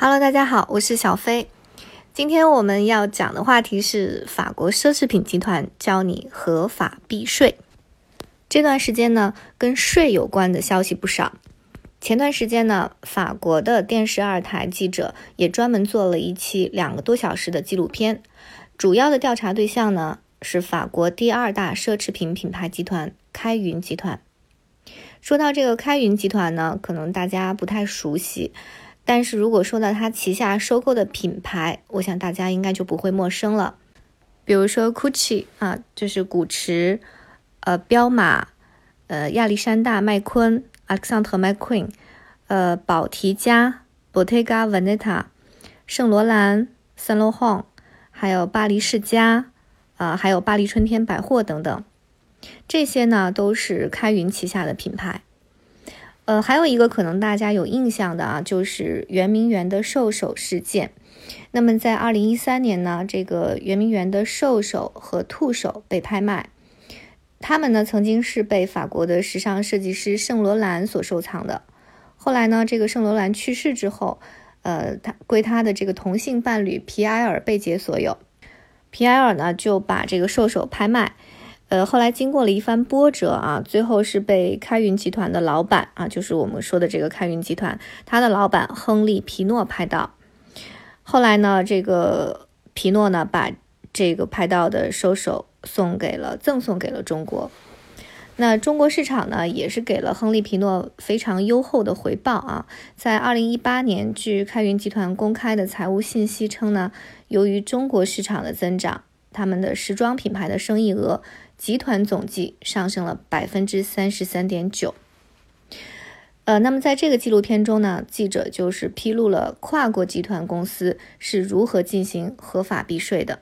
Hello，大家好，我是小飞。今天我们要讲的话题是法国奢侈品集团教你合法避税。这段时间呢，跟税有关的消息不少。前段时间呢，法国的电视二台记者也专门做了一期两个多小时的纪录片，主要的调查对象呢是法国第二大奢侈品品牌集团开云集团。说到这个开云集团呢，可能大家不太熟悉。但是如果说到它旗下收购的品牌，我想大家应该就不会陌生了。比如说 Gucci 啊，就是古驰，呃，彪马，呃，亚历山大麦昆 （Alexander McQueen），呃，宝缇嘉 （Bottega Veneta），圣罗兰 （Saint Laurent），还有巴黎世家，啊，还有巴黎春天百货等等，这些呢都是开云旗下的品牌。呃，还有一个可能大家有印象的啊，就是圆明园的兽首事件。那么在二零一三年呢，这个圆明园的兽首和兔首被拍卖，他们呢曾经是被法国的时尚设计师圣罗兰所收藏的。后来呢，这个圣罗兰去世之后，呃，他归他的这个同性伴侣皮埃尔贝杰所有。皮埃尔呢就把这个兽首拍卖。呃，后来经过了一番波折啊，最后是被开云集团的老板啊，就是我们说的这个开云集团，他的老板亨利·皮诺拍到。后来呢，这个皮诺呢，把这个拍到的收手送给了，赠送给了中国。那中国市场呢，也是给了亨利·皮诺非常优厚的回报啊。在二零一八年，据开云集团公开的财务信息称呢，由于中国市场的增长，他们的时装品牌的生意额。集团总计上升了百分之三十三点九。呃，那么在这个纪录片中呢，记者就是披露了跨国集团公司是如何进行合法避税的。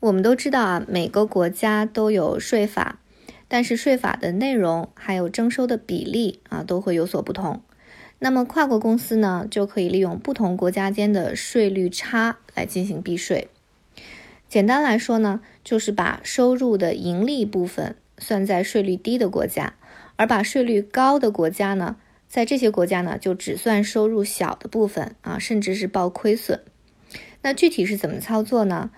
我们都知道啊，每个国家都有税法，但是税法的内容还有征收的比例啊，都会有所不同。那么跨国公司呢，就可以利用不同国家间的税率差来进行避税。简单来说呢，就是把收入的盈利部分算在税率低的国家，而把税率高的国家呢，在这些国家呢就只算收入小的部分啊，甚至是报亏损。那具体是怎么操作呢？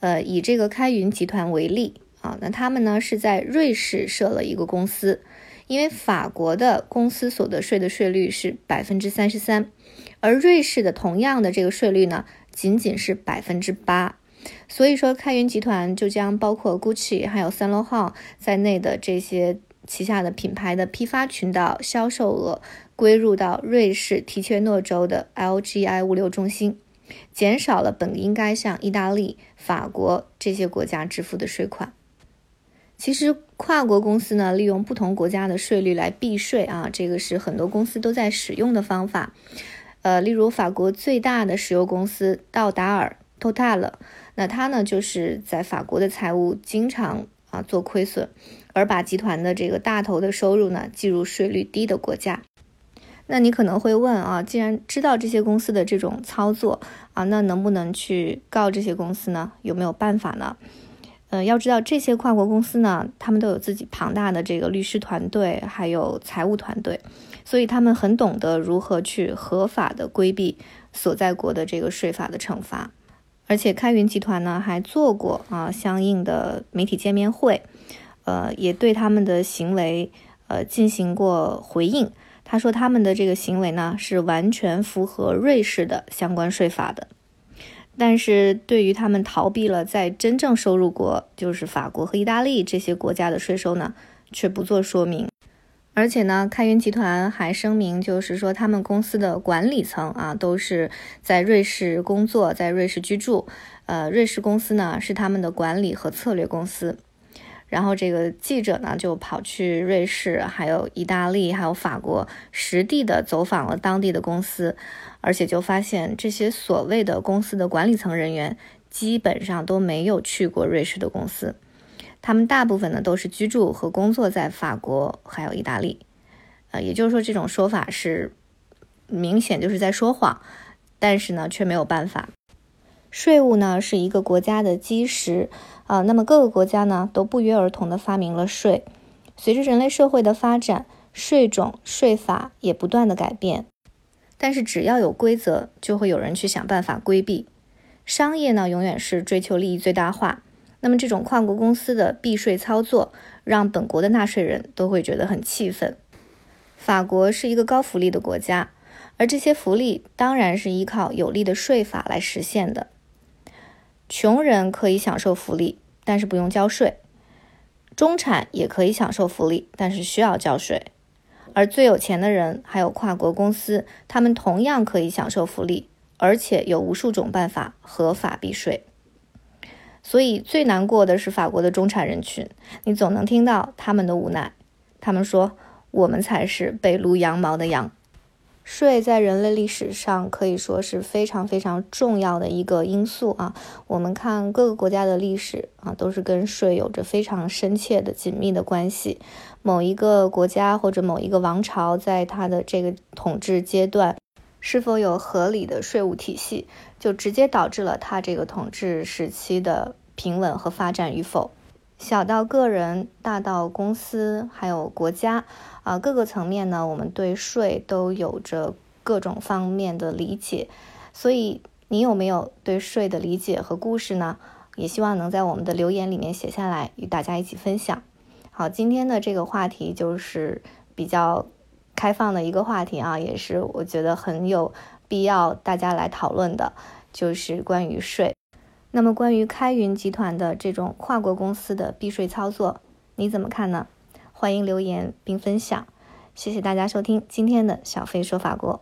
呃，以这个开云集团为例啊，那他们呢是在瑞士设了一个公司，因为法国的公司所得税的税率是百分之三十三，而瑞士的同样的这个税率呢仅仅是百分之八。所以说，开云集团就将包括 Gucci 还有 Saint Laurent 在内的这些旗下的品牌的批发渠道销售额归入到瑞士提切诺州的 LGI 物流中心，减少了本应该向意大利、法国这些国家支付的税款。其实，跨国公司呢，利用不同国家的税率来避税啊，这个是很多公司都在使用的方法。呃，例如法国最大的石油公司道达尔 Total。那他呢，就是在法国的财务经常啊做亏损，而把集团的这个大头的收入呢计入税率低的国家。那你可能会问啊，既然知道这些公司的这种操作啊，那能不能去告这些公司呢？有没有办法呢？呃，要知道这些跨国公司呢，他们都有自己庞大的这个律师团队，还有财务团队，所以他们很懂得如何去合法的规避所在国的这个税法的惩罚。而且开云集团呢还做过啊相应的媒体见面会，呃，也对他们的行为呃进行过回应。他说他们的这个行为呢是完全符合瑞士的相关税法的，但是对于他们逃避了在真正收入国就是法国和意大利这些国家的税收呢，却不做说明。而且呢，开云集团还声明，就是说他们公司的管理层啊，都是在瑞士工作，在瑞士居住。呃，瑞士公司呢是他们的管理和策略公司。然后这个记者呢就跑去瑞士、还有意大利、还有法国，实地的走访了当地的公司，而且就发现这些所谓的公司的管理层人员基本上都没有去过瑞士的公司。他们大部分呢都是居住和工作在法国还有意大利，呃，也就是说这种说法是明显就是在说谎，但是呢却没有办法。税务呢是一个国家的基石啊，那么各个国家呢都不约而同的发明了税，随着人类社会的发展，税种税法也不断的改变。但是只要有规则，就会有人去想办法规避。商业呢，永远是追求利益最大化。那么这种跨国公司的避税操作，让本国的纳税人都会觉得很气愤。法国是一个高福利的国家，而这些福利当然是依靠有利的税法来实现的。穷人可以享受福利，但是不用交税；中产也可以享受福利，但是需要交税。而最有钱的人还有跨国公司，他们同样可以享受福利，而且有无数种办法合法避税。所以最难过的是法国的中产人群，你总能听到他们的无奈。他们说：“我们才是被撸羊毛的羊。”税在人类历史上可以说是非常非常重要的一个因素啊。我们看各个国家的历史啊，都是跟税有着非常深切的、紧密的关系。某一个国家或者某一个王朝在它的这个统治阶段，是否有合理的税务体系，就直接导致了它这个统治时期的平稳和发展与否。小到个人，大到公司，还有国家，啊，各个层面呢，我们对税都有着各种方面的理解。所以，你有没有对税的理解和故事呢？也希望能在我们的留言里面写下来，与大家一起分享。好，今天的这个话题就是比较开放的一个话题啊，也是我觉得很有必要大家来讨论的，就是关于税。那么，关于开云集团的这种跨国公司的避税操作，你怎么看呢？欢迎留言并分享，谢谢大家收听今天的小飞说法国。